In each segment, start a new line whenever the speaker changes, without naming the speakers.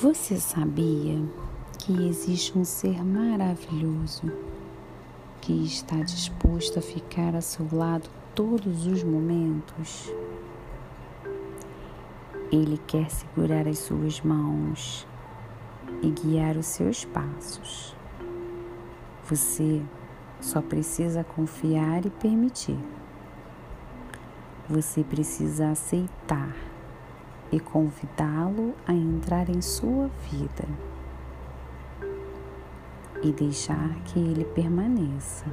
Você sabia que existe um ser maravilhoso que está disposto a ficar a seu lado todos os momentos? Ele quer segurar as suas mãos e guiar os seus passos. Você só precisa confiar e permitir. Você precisa aceitar e convidá-lo a entrar em sua vida e deixar que ele permaneça.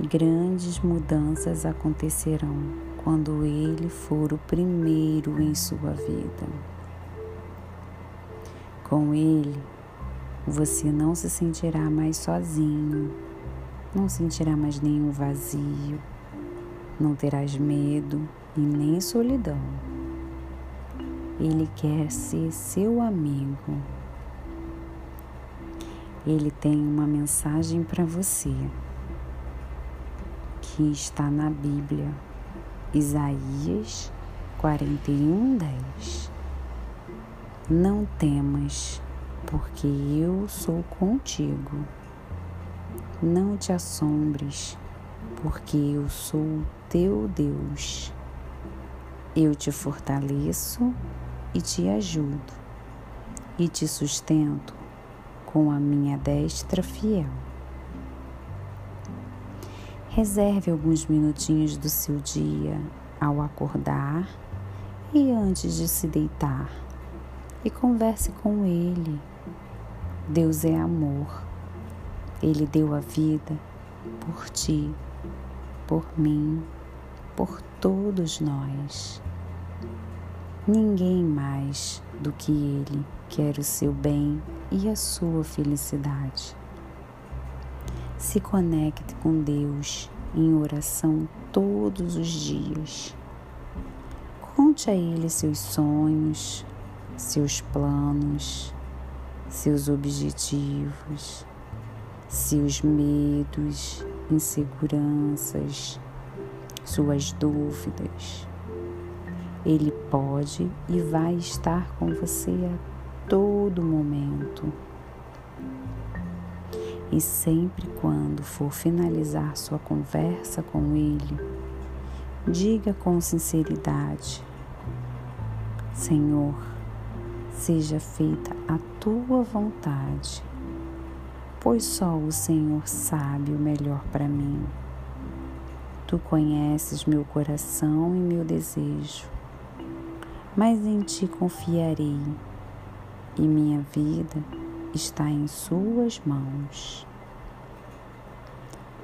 Grandes mudanças acontecerão quando ele for o primeiro em sua vida. Com ele, você não se sentirá mais sozinho, não sentirá mais nenhum vazio, não terás medo e nem solidão. Ele quer ser seu amigo. Ele tem uma mensagem para você que está na Bíblia, Isaías 41, 10. Não temas, porque eu sou contigo. Não te assombres, porque eu sou teu Deus. Eu te fortaleço e te ajudo, e te sustento com a minha destra fiel. Reserve alguns minutinhos do seu dia ao acordar e antes de se deitar e converse com Ele. Deus é amor. Ele deu a vida por ti, por mim por todos nós. Ninguém mais do que Ele quer o seu bem e a sua felicidade. Se conecte com Deus em oração todos os dias. Conte a Ele seus sonhos, seus planos, seus objetivos, seus medos, inseguranças suas dúvidas. Ele pode e vai estar com você a todo momento. E sempre quando for finalizar sua conversa com Ele, diga com sinceridade: Senhor, seja feita a tua vontade, pois só o Senhor sabe o melhor para mim. Tu conheces meu coração e meu desejo, mas em ti confiarei, e minha vida está em Suas mãos.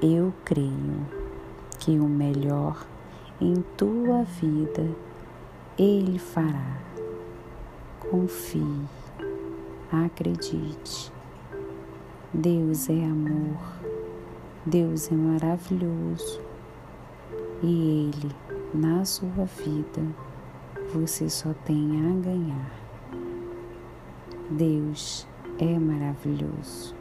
Eu creio que o melhor em tua vida Ele fará. Confie, acredite. Deus é amor, Deus é maravilhoso e Ele, na sua vida, você só tem a ganhar. Deus é maravilhoso.